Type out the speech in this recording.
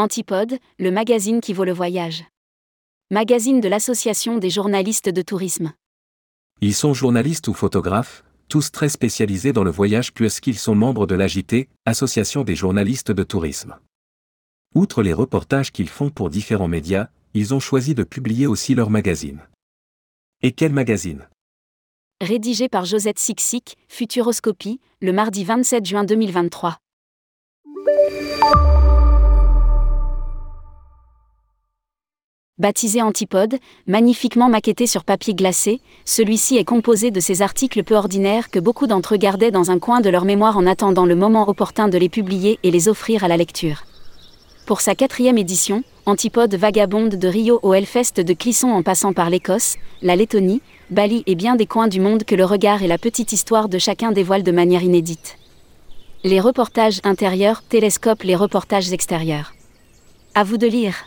Antipode, le magazine qui vaut le voyage. Magazine de l'Association des journalistes de tourisme. Ils sont journalistes ou photographes, tous très spécialisés dans le voyage puisqu'ils sont membres de l'AJT, Association des journalistes de tourisme. Outre les reportages qu'ils font pour différents médias, ils ont choisi de publier aussi leur magazine. Et quel magazine? Rédigé par Josette Sixic, Futuroscopie, le mardi 27 juin 2023. Baptisé Antipode, magnifiquement maquetté sur papier glacé, celui-ci est composé de ces articles peu ordinaires que beaucoup d'entre eux gardaient dans un coin de leur mémoire en attendant le moment opportun de les publier et les offrir à la lecture. Pour sa quatrième édition, Antipode vagabonde de Rio au Hellfest de Clisson en passant par l'Écosse, la Lettonie, Bali et bien des coins du monde que le regard et la petite histoire de chacun dévoilent de manière inédite. Les reportages intérieurs télescopent les reportages extérieurs. À vous de lire.